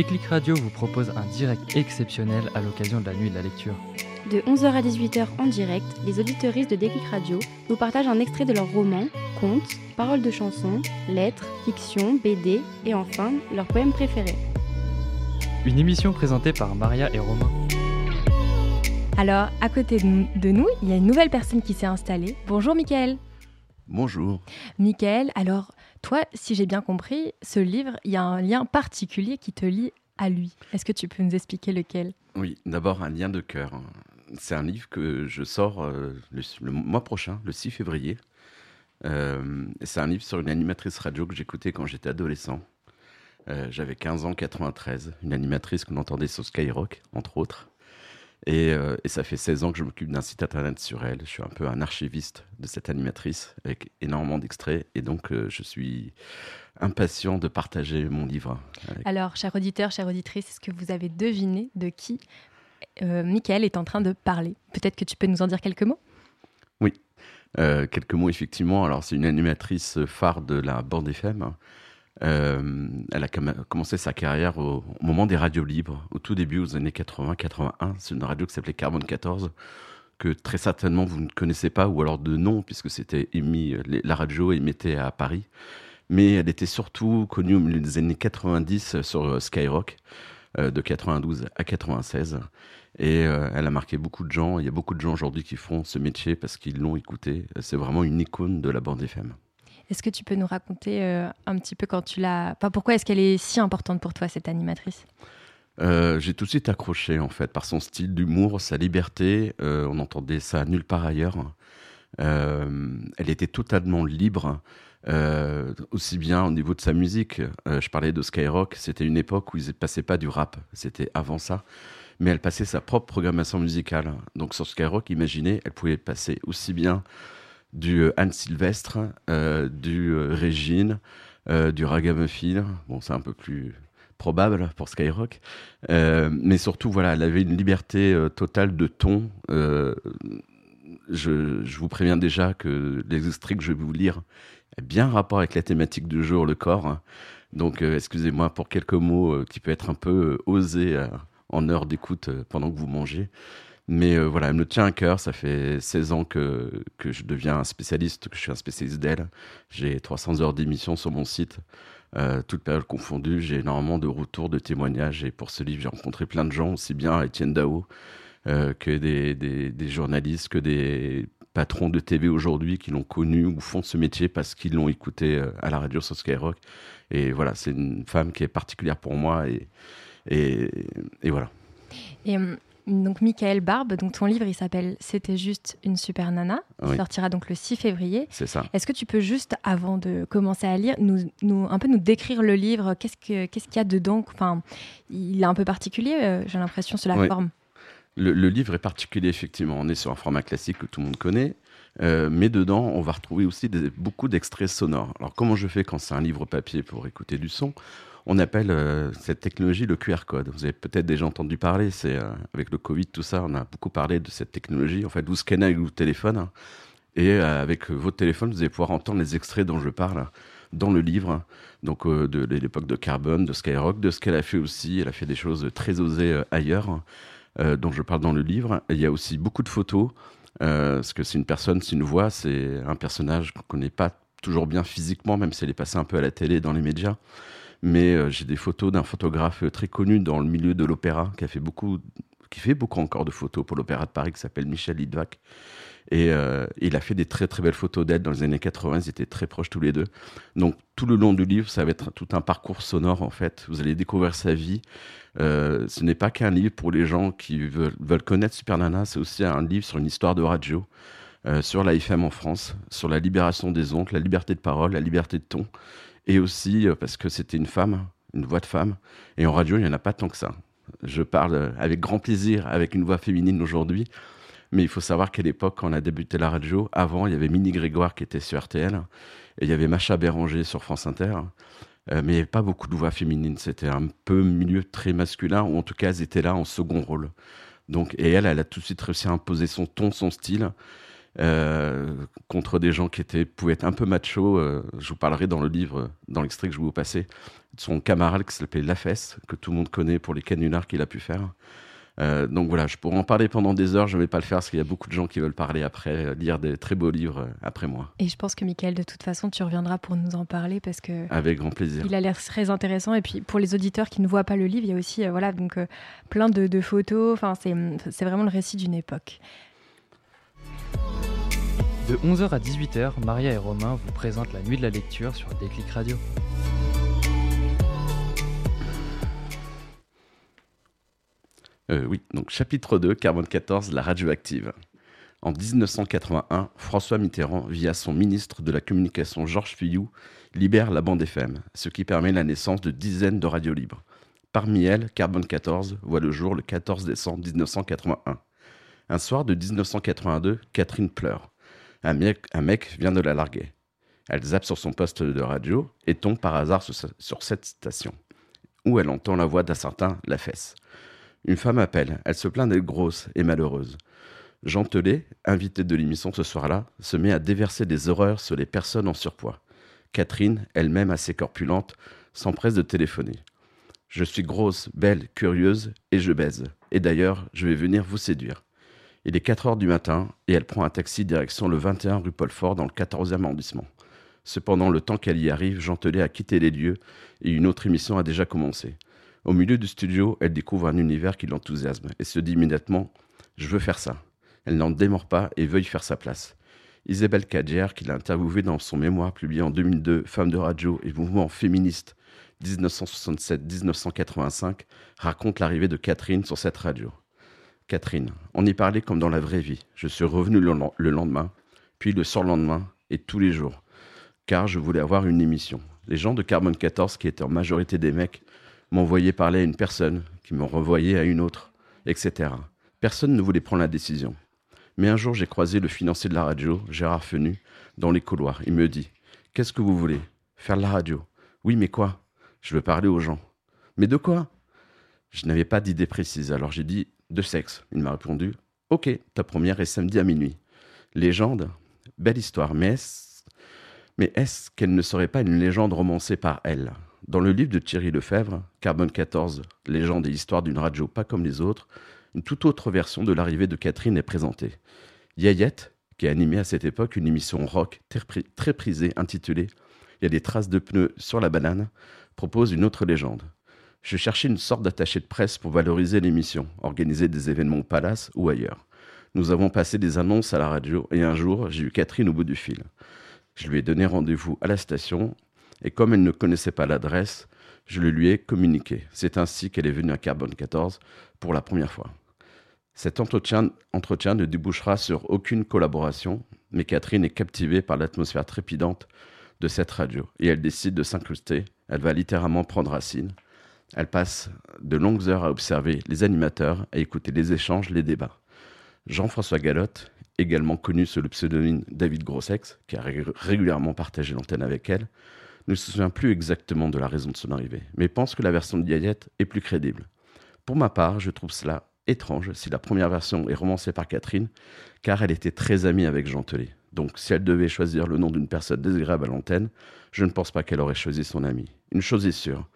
Déclic Radio vous propose un direct exceptionnel à l'occasion de la nuit de la lecture. De 11h à 18h en direct, les auditeuristes de Déclic Radio nous partagent un extrait de leurs romans, contes, paroles de chansons, lettres, fiction, BD et enfin leurs poèmes préférés. Une émission présentée par Maria et Romain. Alors, à côté de nous, il y a une nouvelle personne qui s'est installée. Bonjour Mickaël. Bonjour. Mickaël, alors toi, si j'ai bien compris, ce livre, il y a un lien particulier qui te lie à lui. Est-ce que tu peux nous expliquer lequel? Oui, d'abord un lien de cœur. C'est un livre que je sors euh, le, mois prochain, le 6 février. Euh, c'est un livre sur une animatrice radio que j'écoutais quand j'étais adolescent. Euh, j'avais 15 ans, 93, une animatrice qu'on entendait sur Skyrock, entre autres. Et, et, ça fait 16 ans que je m'occupe d'un site internet sur elle. Je suis un peu un archiviste de cette animatrice avec énormément d'extraits. Et donc, je suis impatient de partager mon livre. Alors, cher auditeur, chère auditrice, est-ce que vous avez deviné de qui euh, Michael est en train de parler? Peut-être que tu peux nous en dire quelques mots? Oui, euh, quelques mots effectivement. Alors, c'est une animatrice phare de la bande FM. Euh, elle a commencé sa carrière au, moment des radios libres, au tout début, aux années 80-81. C'est une radio qui s'appelait Carbone 14, que très certainement vous ne connaissez pas, ou alors de nom, puisque c'était émis, la radio émettait à Paris. Mais elle était surtout connue au milieu des années 90 sur Skyrock, de 92 à 96. Et elle a marqué beaucoup de gens. Il y a beaucoup de gens aujourd'hui qui font ce métier parce qu'ils l'ont écouté. C'est vraiment une icône de la bande FM. Est-ce que tu peux nous raconter euh, un petit peu quand tu l'as. Enfin, pourquoi est-ce qu'elle est si importante pour toi, cette animatrice? Euh, J'ai tout de suite accroché, en fait, par son style d'humour, sa liberté. Euh, on entendait ça nulle part ailleurs. elle était totalement libre. aussi bien au niveau de sa musique. je parlais de Skyrock, c'était une époque où ils ne passaient pas du rap, c'était avant ça. Mais elle passait sa propre programmation musicale. Donc sur Skyrock, imaginez, elle pouvait passer aussi bien du euh, Anne Sylvestre, euh, du euh, Régine, du Ragamuffin. Bon, c'est un peu plus probable pour Skyrock. mais surtout, voilà, elle avait une liberté totale de ton. Je, vous préviens déjà que les extraits que je vais vous lire ont bien rapport avec la thématique du jour, le corps. Donc, excusez-moi pour quelques mots qui peuvent être un peu osés en heure d'écoute pendant que vous mangez. Mais euh, voilà, elle me tient à cœur. Ça fait 16 ans que, que je deviens un spécialiste, que je suis un spécialiste d'elle. J'ai 300 heures d'émission sur mon site, euh, toutes périodes confondues. J'ai énormément de retours, de témoignages. Et pour ce livre, j'ai rencontré plein de gens, aussi bien Étienne Dao euh, que des, des, journalistes, que des patrons de TV aujourd'hui qui l'ont connu ou font ce métier parce qu'ils l'ont écouté euh, à la radio sur Skyrock. Et voilà, c'est une femme qui est particulière pour moi. Et, et, et voilà. Et donc Michael Barbe, donc ton livre il s'appelle C'était juste une super nana, il sortira donc le 6 février. C'est ça. Est-ce que tu peux juste avant de commencer à lire nous, nous un peu nous décrire le livre, qu'est-ce que qu'est-ce qu'il y a dedans? Enfin, il est un peu particulier, euh, j'ai l'impression sur la forme. Le, livre est particulier effectivement, on est sur un format classique que tout le monde connaît. Euh, mais dedans, on va retrouver aussi beaucoup d'extraits sonores. Alors, comment je fais quand c'est un livre papier pour écouter du son? On appelle euh, cette technologie le QR code. Vous avez peut-être déjà entendu parler, c'est euh, avec le Covid, tout ça, on a beaucoup parlé de cette technologie. En fait, vous scannez avec votre téléphone hein, et avec votre téléphone, vous allez pouvoir entendre les extraits dont je parle dans le livre, donc de, l'époque de Carbone, de Skyrock, de ce qu'elle a fait aussi. Elle a fait des choses très osées ailleurs, dont je parle dans le livre. il y a aussi beaucoup de photos, parce que c'est une personne, c'est une voix, c'est un personnage qu'on connaît pas toujours bien physiquement, même si elle est passée un peu à la télé, dans les médias. Mais euh, j'ai des photos d'un photographe très connu dans le milieu de l'opéra qui a fait beaucoup qui fait beaucoup encore de photos pour l'Opéra de Paris, qui s'appelle Michel Lidvac. Et euh, il a fait des très très belles photos d'elle dans les années 80, ils étaient très proches tous les deux. Donc tout le long du livre, ça va être tout un parcours sonore en fait. Vous allez découvrir sa vie. Euh, ce n'est pas qu'un livre pour les gens qui veulent, connaître Super Nana, c'est aussi un livre sur une histoire de radio, sur la FM en France, sur la libération des ondes, la liberté de parole, la liberté de ton et aussi euh, parce que c'était une femme, une voix de femme. Et en radio, il n'y en a pas tant que ça. Je parle avec grand plaisir avec une voix féminine aujourd'hui, mais il faut savoir qu'à l'époque, quand on a débuté la radio, avant, il y avait Mini Grégoire qui était sur RTL, et il y avait Macha Béranger sur France Inter, euh, mais il n'y avait pas beaucoup de voix féminines. C'était un peu milieu très masculin, ou en tout cas, elles étaient là en second rôle. Donc, et elle, elle a tout de suite réussi à imposer son ton, son style. Contre des gens qui étaient, pouvaient être un peu machos. Euh, je vous parlerai dans le livre, dans l'extrait que je vous passer, de son camarade qui s'appelait Lafesse, que tout le monde connaît pour les canulars qu'il a pu faire. Euh, donc voilà, je pourrais en parler pendant des heures, je ne vais pas le faire parce qu'il y a beaucoup de gens qui veulent parler après, lire des très beaux livres après moi. Et je pense que Michael, de toute façon, tu reviendras pour nous en parler parce que... Avec grand plaisir. Il a l'air très intéressant. Et puis pour les auditeurs qui ne voient pas le livre, il y a aussi voilà, donc, plein de, de photos. Enfin, c'est vraiment le récit d'une époque. De 11h à 18h, Maria et Romain vous présentent la nuit de la lecture sur Déclic Radio. Euh, oui, donc chapitre 2, Carbone 14, la radioactive. En 1981, François Mitterrand, via son ministre de la Communication Georges Fillou, libère la bande FM, ce qui permet la naissance de dizaines de radios libres. Parmi elles, Carbone 14 voit le jour le 14 décembre 1981. Un soir de 1982, Catherine pleure. Un mec, vient de la larguer. Elle zappe sur son poste de radio et tombe par hasard sur, cette station, où elle entend la voix d'un certain La Fesse. Une femme appelle, elle se plaint d'être grosse et malheureuse. Jean Telet, invité de l'émission ce soir-là, se met à déverser des horreurs sur les personnes en surpoids. Catherine, elle-même assez corpulente, s'empresse de téléphoner. Je suis grosse, belle, curieuse, et je baise. Et d'ailleurs, je vais venir vous séduire. Il est 4 heures du matin et elle prend un taxi direction le 21 rue Paul Fort dans le 14e arrondissement. Cependant, le temps qu'elle y arrive, Jean Telet a quitté les lieux et une autre émission a déjà commencé. Au milieu du studio, elle découvre un univers qui l'enthousiasme et se dit immédiatement Je veux faire ça. Elle n'en démord pas et y faire sa place. Isabelle Cadjer, qui l'a interviewée dans son mémoire publié en 2002, Femme de radio et mouvement féministe 1967-1985, raconte l'arrivée de Catherine sur cette radio. Catherine. On y parlait comme dans la vraie vie. Je suis revenu le lendemain, puis le surlendemain, et tous les jours, car je voulais avoir une émission. Les gens de Carbone 14, qui étaient en majorité des mecs, m'envoyaient parler à une personne, qui m'en renvoyait à une autre, etc. Personne ne voulait prendre la décision. Mais un jour, j'ai croisé le financier de la radio, Gérard Fenu, dans les couloirs. Il me dit Qu'est-ce que vous voulez Faire la radio? Oui, mais quoi? Je veux parler aux gens. Mais de quoi? Je n'avais pas d'idée précise, alors j'ai dit de sexe. Il m'a répondu Ok, ta première est samedi à minuit. Légende Belle histoire, mais est-ce, qu'elle ne serait pas une légende romancée par elle? Dans le livre de Thierry Lefebvre, Carbone 14, Légende et histoire d'une radio pas comme les autres, une toute autre version de l'arrivée de Catherine est présentée. Yayette, qui a animé à cette époque une émission rock très prisée intitulée Il y a des traces de pneus sur la banane, propose une autre légende. Je cherchais une sorte d'attaché de presse pour valoriser l'émission, organiser des événements au palace ou ailleurs. Nous avons passé des annonces à la radio et un jour, j'ai eu Catherine au bout du fil. Je lui ai donné rendez-vous à la station et comme elle ne connaissait pas l'adresse, je le lui ai communiqué. C'est ainsi qu'elle est venue à Carbone 14 pour la première fois. Cet entretien, entretien ne débouchera sur aucune collaboration, mais Catherine est captivée par l'atmosphère trépidante de cette radio et elle décide de s'incruster. Elle va littéralement prendre racine. Elle passe de longues heures à observer les animateurs, à écouter les échanges, les débats. Jean-François Galotte, également connu sous le pseudonyme David Grossex, qui a régulièrement partagé l'antenne avec elle, ne se souvient plus exactement de la raison de son arrivée, mais pense que la version de Yayette est plus crédible. Pour ma part, je trouve cela étrange si la première version est romancée par Catherine, car elle était très amie avec Jean Telet. Donc si elle devait choisir le nom d'une personne désagréable à l'antenne, je ne pense pas qu'elle aurait choisi son ami. Une chose est sûre,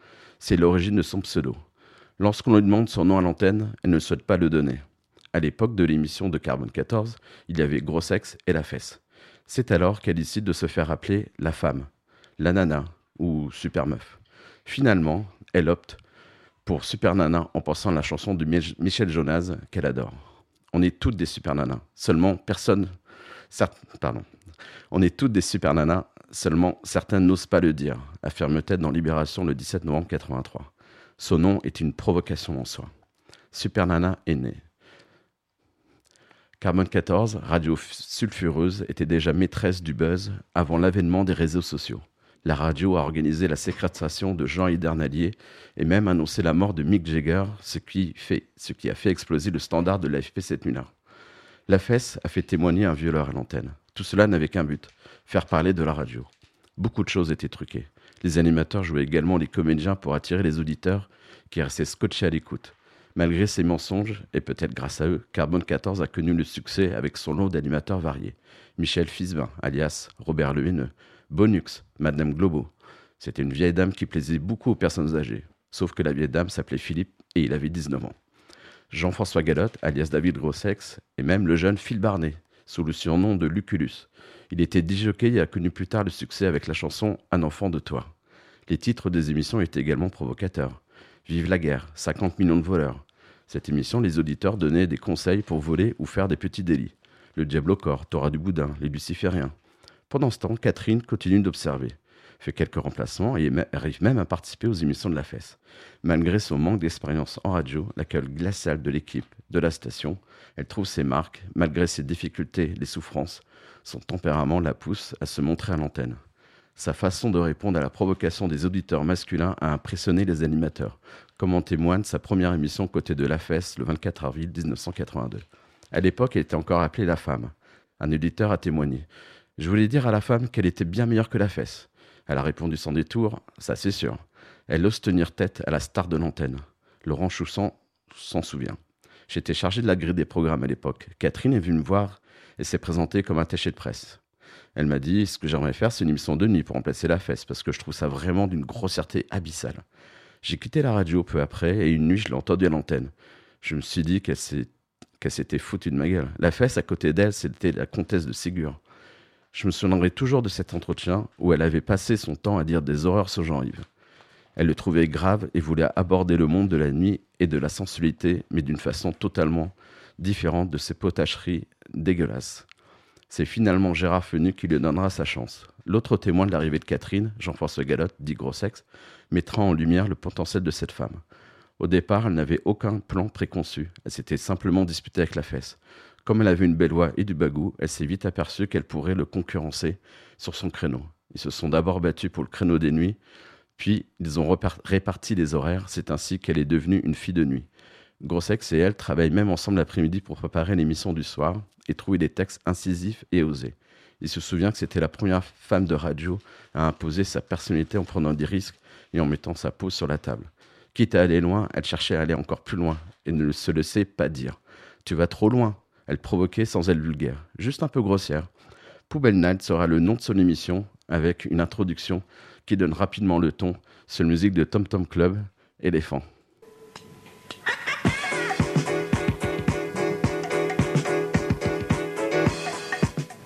c'est l'origine de son pseudo. Lorsqu'on lui demande son nom à l'antenne, elle ne souhaite pas le donner. À l'époque de l'émission de Carbone 14, il y avait Gros Sexe et La Fesse. C'est alors qu'elle décide de se faire appeler la femme, la nana ou super meuf. Finalement, elle opte pour super nana en pensant à la chanson de Michel Jonas qu'elle adore. On est toutes des super nanas. Seulement, personne. Pardon. On est toutes des super nanas. Seulement, certains n'osent pas le dire, affirme-t-elle dans Libération le 17 novembre 83. Son nom est une provocation en soi. Super Nana est née. Carbone 14, radio sulfureuse, était déjà maîtresse du buzz avant l'avènement des réseaux sociaux. La radio a organisé la séquestration de Jean Hidernalier et même annoncé la mort de Mick Jagger, ce qui, ce qui a fait exploser le standard de l'AFP cette nuit-là. La fesse a fait témoigner un violeur à l'antenne. Tout cela n'avait qu'un but, faire parler de la radio. Beaucoup de choses étaient truquées. Les animateurs jouaient également les comédiens pour attirer les auditeurs qui restaient scotchés à l'écoute. Malgré ses mensonges, et peut-être grâce à eux, Carbone 14 a connu le succès avec son lot d'animateurs variés. Michel Fisbin, alias Robert Le Haineux, Bonux, Madame Globo. C'était une vieille dame qui plaisait beaucoup aux personnes âgées. Sauf que la vieille dame s'appelait Philippe et il avait 19 ans. Jean-François Galotte, alias David Grossex, et même le jeune Phil Barnet, sous le surnom de Lucullus. Il était disjockey et a connu plus tard le succès avec la chanson Un enfant de toi. Les titres des émissions étaient également provocateurs. Vive la guerre, 50 millions de voleurs. Cette émission, les auditeurs donnaient des conseils pour voler ou faire des petits délits. Le diable au corps, Torah du Boudin, les lucifériens. Pendant ce temps, Catherine continue d'observer, fait quelques remplacements et arrive même à participer aux émissions de la fesse. Malgré son manque d'expérience en radio, l'accueil glacial de l'équipe, de la station, elle trouve ses marques, malgré ses difficultés, les souffrances, son tempérament la pousse à se montrer à l'antenne. Sa façon de répondre à la provocation des auditeurs masculins a impressionné les animateurs, comme en témoigne sa première émission côté de La Fesse le 24 avril 1982. À l'époque, elle était encore appelée La Femme. Un auditeur a témoigné. Je voulais dire à la femme qu'elle était bien meilleure que La Fesse. Elle a répondu sans détour, ça c'est sûr. Elle ose tenir tête à la star de l'antenne. Laurent Choussan s'en souvient. J'étais chargé de la grille des programmes à l'époque. Catherine est venue me voir et s'est présentée comme attachée de presse. Elle m'a dit ce que j'aimerais faire, c'est une émission de nuit pour remplacer la fesse, parce que je trouve ça vraiment d'une grossièreté abyssale. J'ai quitté la radio peu après, et une nuit, je l'ai entendue à l'antenne. Je me suis dit qu'elle s'était foutue de ma gueule. La fesse, à côté d'elle, c'était la comtesse de Ségur. Je me souviendrai toujours de cet entretien où elle avait passé son temps à dire des horreurs sur Jean-Yves. Elle le trouvait grave et voulait aborder le monde de la nuit et de la sensualité, mais d'une façon totalement différente de ses potacheries dégueulasses. C'est finalement Gérard Fenu qui lui donnera sa chance. L'autre témoin de l'arrivée de Catherine, Jean-François Galotte, dit Grossex, mettra en lumière le potentiel de cette femme. Au départ, elle n'avait aucun plan préconçu. Elle s'était simplement disputée avec la fesse. Comme elle avait une belle voix et du bagou, elle s'est vite aperçue qu'elle pourrait le concurrencer sur son créneau. Ils se sont d'abord battus pour le créneau des nuits, puis ils ont réparti les horaires. C'est ainsi qu'elle est devenue une fille de nuit. Grossex et elle travaillent même ensemble l'après-midi pour préparer l'émission du soir et trouver des textes incisifs et osés. Il se souvient que c'était la première femme de radio à imposer sa personnalité en prenant des risques et en mettant sa peau sur la table. Quitte à aller loin, elle cherchait à aller encore plus loin et ne se laissait pas dire. Tu vas trop loin. Elle provoquait sans être vulgaire, juste un peu grossière. Poubelle Night sera le nom de son émission avec une introduction qui donne rapidement le ton sur la musique de Tom Tom Club, Éléphant.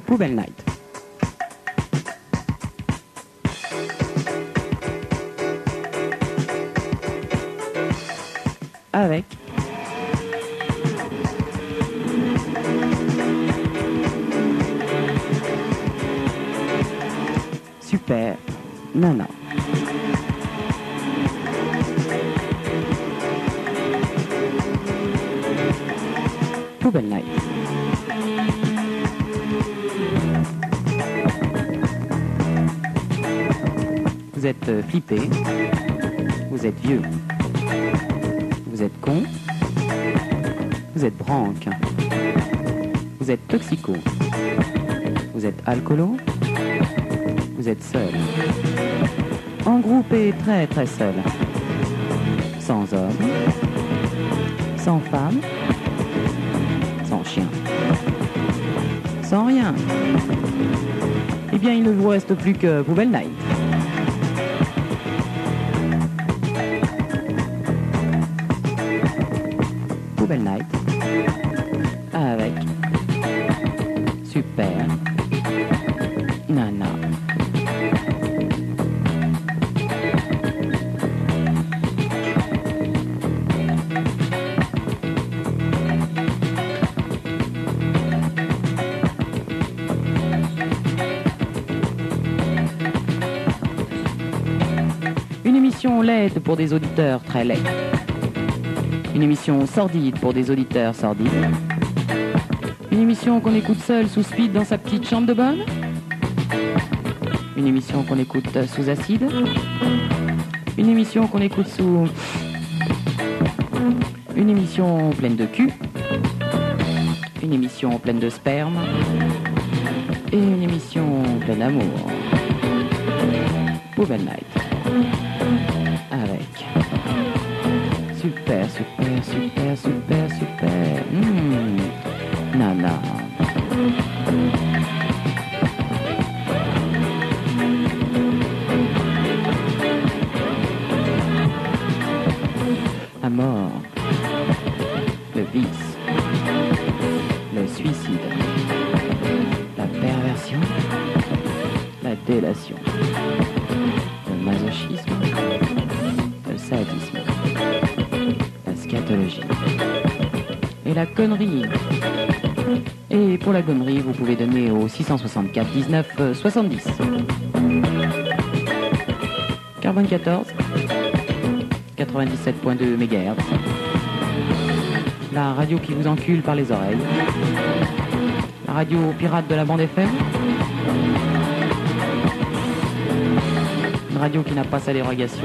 Poubelle Night. Avec Super Nana. Poubelle Night. Vous êtes euh, flippé, vous êtes vieux, vous êtes con, vous êtes branque, vous êtes toxico, vous êtes alcoolo, seul, en groupe et très très seul, sans homme, sans femme, sans chien, sans rien. Eh bien, il ne vous reste plus que Poubelle Night. Pour des auditeurs très laids. Une émission sordide pour des auditeurs sordides. Une émission qu'on écoute seul sous speed dans sa petite chambre de bonne. Une émission qu'on écoute sous acide. Une émission qu'on écoute sous... Une émission pleine de cul. Une émission pleine de sperme. Et une émission pleine d'amour. Poubelle Night. Super, super, super. Mmh. Nana. La mort. Le vice. Le suicide. La perversion. La délation. Et la connerie. Et pour la connerie, vous pouvez donner au 664 19 euh, 70. Carbone 14. 97.2 MHz. La radio qui vous encule par les oreilles. La radio pirate de la bande FM. Une radio qui n'a pas sa dérogation.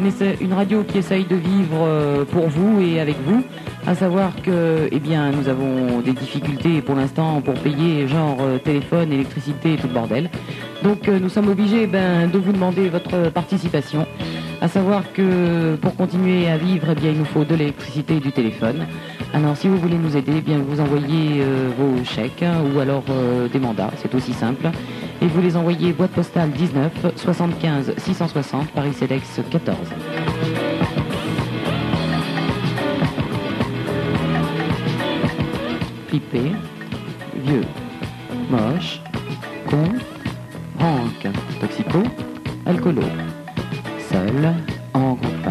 Mais c'est une radio qui essaye de vivre euh, pour vous et avec vous. À savoir que, eh bien, nous avons des difficultés pour l'instant pour payer genre euh, téléphone, électricité et tout le bordel. Donc euh, nous sommes obligés ben, de vous demander votre participation. À savoir que pour continuer à vivre, eh bien, il nous faut de l'électricité et du téléphone. Alors si vous voulez nous aider, eh bien, vous envoyez euh, vos chèques hein, ou alors des mandats, c'est aussi simple. Et vous les envoyez boîte postale 19 75 660 Paris CEDEX 14. Flippé, vieux, moche, con, rank, toxico, alcoolo. Seul, en groupe,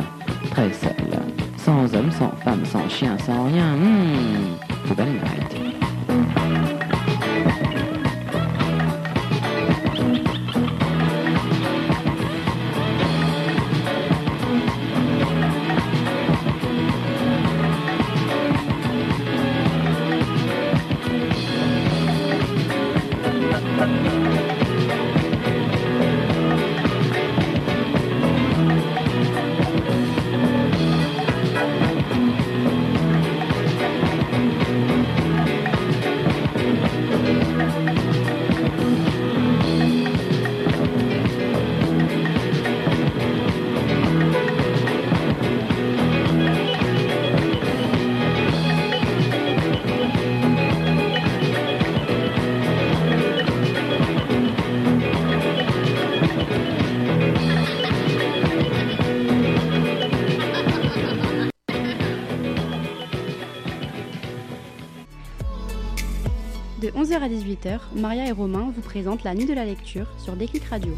très seul. Sans homme, sans femme, sans chien, sans rien. Hmm, poubelle. 18h, Maria et Romain vous présentent la nuit de la lecture sur Déclic Radio.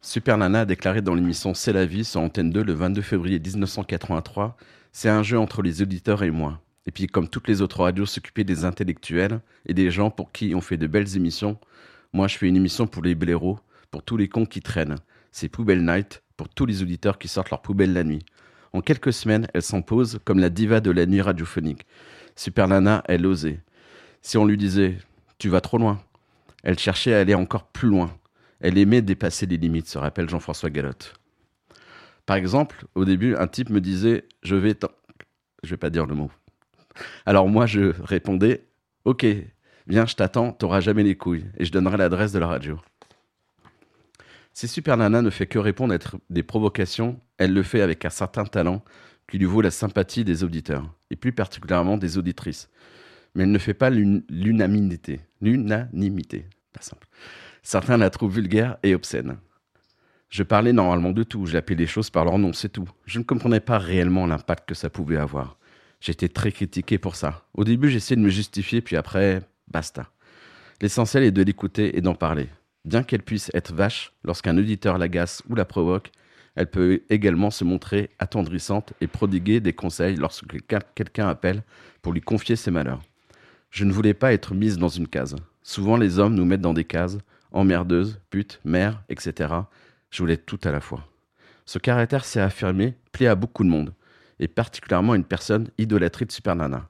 Super Nana a déclaré dans l'émission C'est la vie sur Antenne 2 le 22 février 1983 C'est un jeu entre les auditeurs et moi. Et puis, comme toutes les autres radios s'occupaient des intellectuels et des gens pour qui on fait de belles émissions, moi je fais une émission pour les blaireaux, pour tous les cons qui traînent. C'est Poubelle Night pour tous les auditeurs qui sortent leur poubelle la nuit. En quelques semaines, elle s'impose comme la diva de la nuit radiophonique. Super Nana, elle osait. Si on lui disait Tu vas trop loin, elle cherchait à aller encore plus loin. Elle aimait dépasser les limites, se rappelle Jean-François Galotte. Par exemple, au début, un type me disait Je vais. Je vais pas dire le mot. Alors moi, je répondais Ok, viens, je t'attends, t'auras jamais les couilles. Et je donnerai l'adresse de la radio. Si Super Nana ne fait que répondre à des provocations, elle le fait avec un certain talent qui lui vaut la sympathie des auditeurs, et plus particulièrement des auditrices. Mais elle ne fait pas l'un- l'unanimité. L'unanimité, pas simple. Certains la trouvent vulgaire et obscène. Je parlais normalement de tout, j'appelais les choses par leur nom, c'est tout. Je ne comprenais pas réellement l'impact que ça pouvait avoir. J'étais très critiqué pour ça. Au début, j'essayais de me justifier, puis après, basta. L'essentiel est de l'écouter et d'en parler. Bien qu'elle puisse être vache lorsqu'un auditeur l'agace ou la provoque, elle peut également se montrer attendrissante et prodiguer des conseils lorsque quelqu'un appelle pour lui confier ses malheurs. Je ne voulais pas être mise dans une case. Souvent, les hommes nous mettent dans des cases, emmerdeuse, pute, mère, etc. Je voulais tout à la fois. Ce caractère s'est affirmé, plaît à beaucoup de monde, et particulièrement à une personne idolâtrée de Super Nana.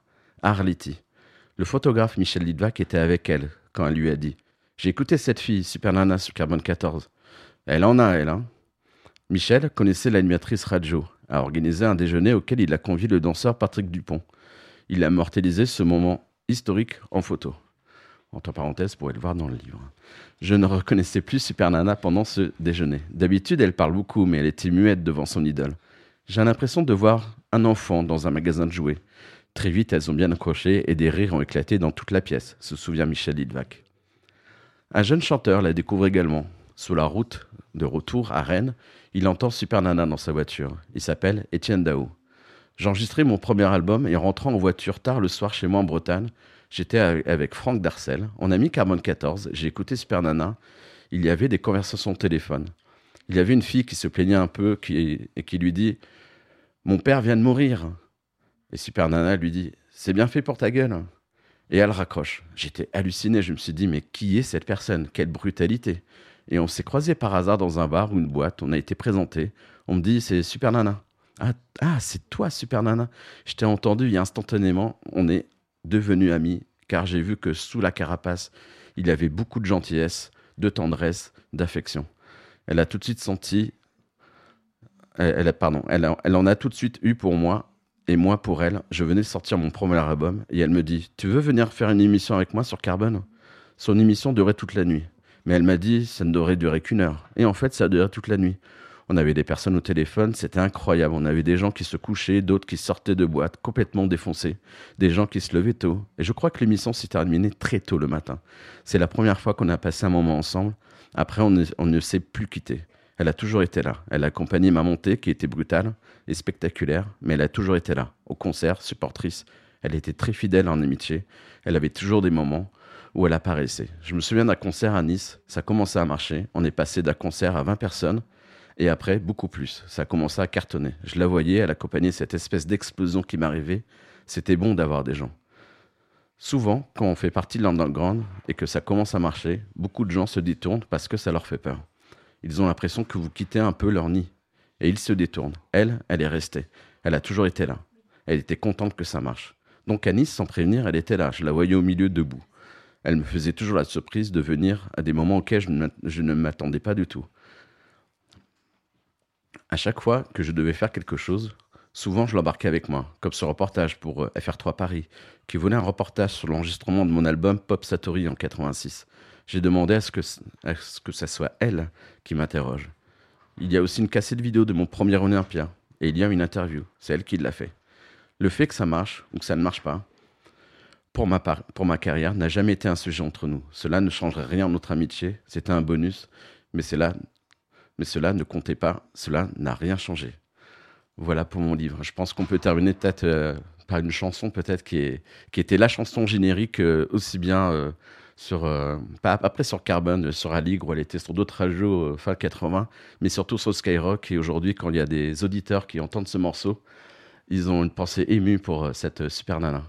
Le photographe Michel Lidvac était avec elle quand elle lui a dit J'ai écouté cette fille, Super Nana, sur Carbone 14. Elle en a, elle, hein. Michel connaissait l'animatrice radio, a organisé un déjeuner auquel il a convié le danseur Patrick Dupont. Il a mortalisé ce moment historique en photo. entre parenthèses, pour le voir dans le livre. Je ne reconnaissais plus Super Nana pendant ce déjeuner. D'habitude, elle parle beaucoup, mais elle était muette devant son idole. J'ai l'impression de voir un enfant dans un magasin de jouets. Très vite, elles ont bien accroché et des rires ont éclaté dans toute la pièce, se souvient Michel Lidvac. Un jeune chanteur la découvre également. Sur la route de retour à Rennes, il entend Super Nana dans sa voiture. Il s'appelle Étienne Dao. J'enregistrais mon premier album et rentrant en voiture tard le soir chez moi en Bretagne, j'étais avec Franck Darcel. On a mis Carbone 14, j'ai écouté Super Nana. Il y avait des conversations au téléphone. Il y avait une fille qui se plaignait un peu et qui lui dit Mon père vient de mourir. Et Super Nana lui dit C'est bien fait pour ta gueule. Et elle raccroche. J'étais halluciné. Je me suis dit Mais qui est cette personne? Quelle brutalité Et on s'est croisés par hasard dans un bar ou une boîte. On a été présenté. On me dit C'est Super Nana. Ah, ah c'est toi, Super Nana. Je t'ai entendu et instantanément, on est devenus amis car j'ai vu que sous la carapace, il avait beaucoup de gentillesse, de tendresse, d'affection. Elle a tout de suite senti, elle, pardon, elle, en a tout de suite eu pour moi et moi pour elle. Je venais sortir mon premier album et elle me dit Tu veux venir faire une émission avec moi sur Carbone? Son émission durait toute la nuit. Mais elle m'a dit Ça ne devrait durer qu'une heure. Et en fait, ça a duré toute la nuit. On avait des personnes au téléphone, c'était incroyable. On avait des gens qui se couchaient, d'autres qui sortaient de boîte, complètement défoncés, des gens qui se levaient tôt. Et je crois que l'émission s'est terminée très tôt le matin. C'est la première fois qu'on a passé un moment ensemble. Après, on ne, s'est plus quitté. Elle a toujours été là. Elle a accompagné ma montée qui était brutale et spectaculaire, mais elle a toujours été là. Au concert, supportrice, elle était très fidèle en amitié. Elle avait toujours des moments où elle apparaissait. Je me souviens d'un concert à Nice, ça commençait à marcher. On est passé d'un concert à 20 personnes et après, beaucoup plus. Ça a commencé à cartonner. Je la voyais, elle accompagnait cette espèce d'explosion qui m'arrivait. C'était bon d'avoir des gens. Souvent, quand on fait partie de l'underground et que ça commence à marcher, beaucoup de gens se détournent parce que ça leur fait peur. Ils ont l'impression que vous quittez un peu leur nid. Et ils se détournent. Elle, elle est restée. Elle a toujours été là. Elle était contente que ça marche. Donc à Nice, sans prévenir, elle était là. Je la voyais au milieu debout. Elle me faisait toujours la surprise de venir à des moments auxquels je ne m'attendais pas du tout à chaque fois que je devais faire quelque chose, souvent je l'embarquais avec moi, comme ce reportage pour euh, FR3 Paris, qui voulait un reportage sur l'enregistrement de mon album Pop Satori en 86. J'ai demandé à ce, que, ce que ça soit elle qui m'interroge. Il y a aussi une cassette vidéo de mon premier Olympia, et il y a une interview, c'est elle qui l'a fait. Le fait que ça marche ou que ça ne marche pas, pour ma, carrière, n'a jamais été un sujet entre nous. Cela ne changerait rien en notre amitié, c'était un bonus, mais cela ne comptait pas, cela n'a rien changé. Voilà pour mon livre. Je pense qu'on peut terminer peut-être euh, par une chanson peut-être qui, était la chanson générique euh, aussi bien euh, sur, après sur Carbone, sur Aligre, où elle était sur d'autres radios fin 80, mais surtout sur Skyrock. Et aujourd'hui, quand il y a des auditeurs qui entendent ce morceau, ils ont une pensée émue pour cette super nana.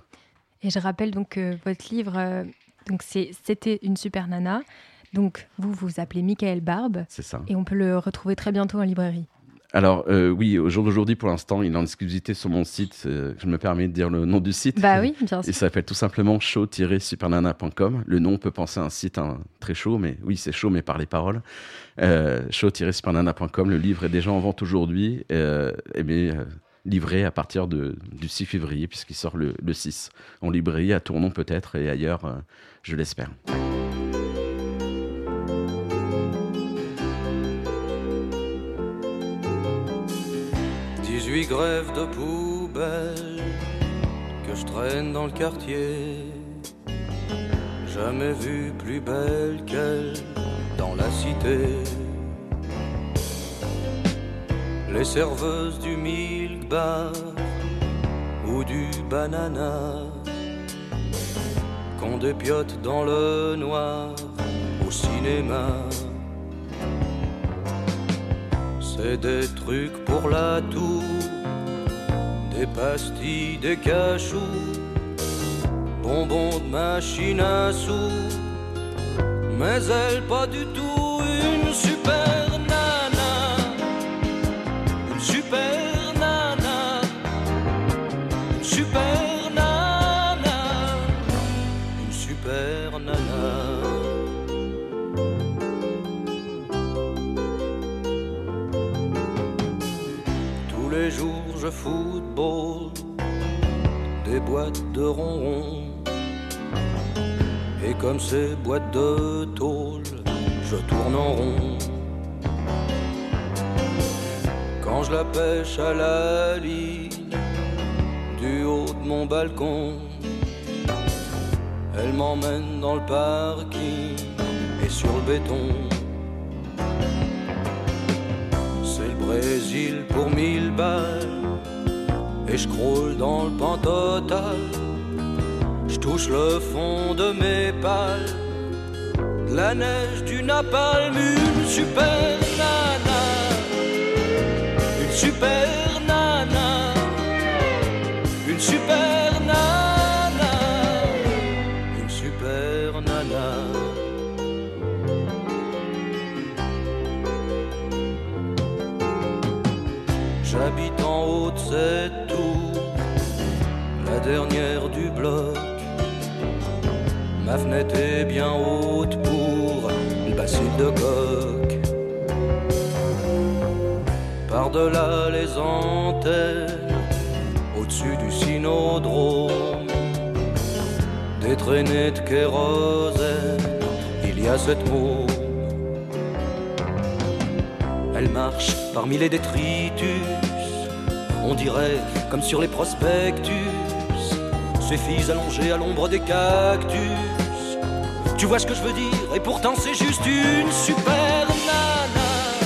Et je rappelle donc que votre livre, donc c'était une super nana. Donc, vous vous appelez Michael Barbe. C'est ça. Et on peut le retrouver très bientôt en librairie. Alors euh, oui, au jour d'aujourd'hui, pour l'instant, il est en exclusivité sur mon site. Euh, je me permets de dire le nom du site. Bah oui, bien sûr. Il s'appelle tout simplement show-supernana.com. Le nom peut penser à un site hein, très chaud, mais oui, c'est chaud, mais par les paroles. Euh, show-supernana.com. Le livre est déjà en vente aujourd'hui, euh, mais livré à partir de, du 6 février, puisqu'il sort le, le, 6. En librairie, à Tournon peut-être, et ailleurs, je l'espère. 18 grèves de poubelle que je traîne dans le quartier. Jamais vu plus belle qu'elle dans la cité. Les serveuses du milk bar ou du banana qu'on dépiote dans le noir au cinéma. C'est des trucs pour la toux, des pastilles, des cachous, bonbons de machine à sous, mais elle pas du tout une super super nana. je football, des boîtes de ronron Et comme ces boîtes de tôle, je tourne en rond. Quand je la pêche à la ligne, du haut de mon balcon, elle m'emmène dans le parking et sur le béton. C'est le Brésil pour mille balles et je croule dans le pan total. Je touche le fond de mes pales, la neige du napalm, une super Est bien haute pour le bacille de coq. Par-delà les antennes, au-dessus du synodrome, des traînées de kérosène, il y a cette môme. Elle marche parmi les détritus, on dirait comme sur les prospectus, ces filles allongées à l'ombre des cactus. Tu vois ce que je veux dire, et pourtant c'est juste une super nana,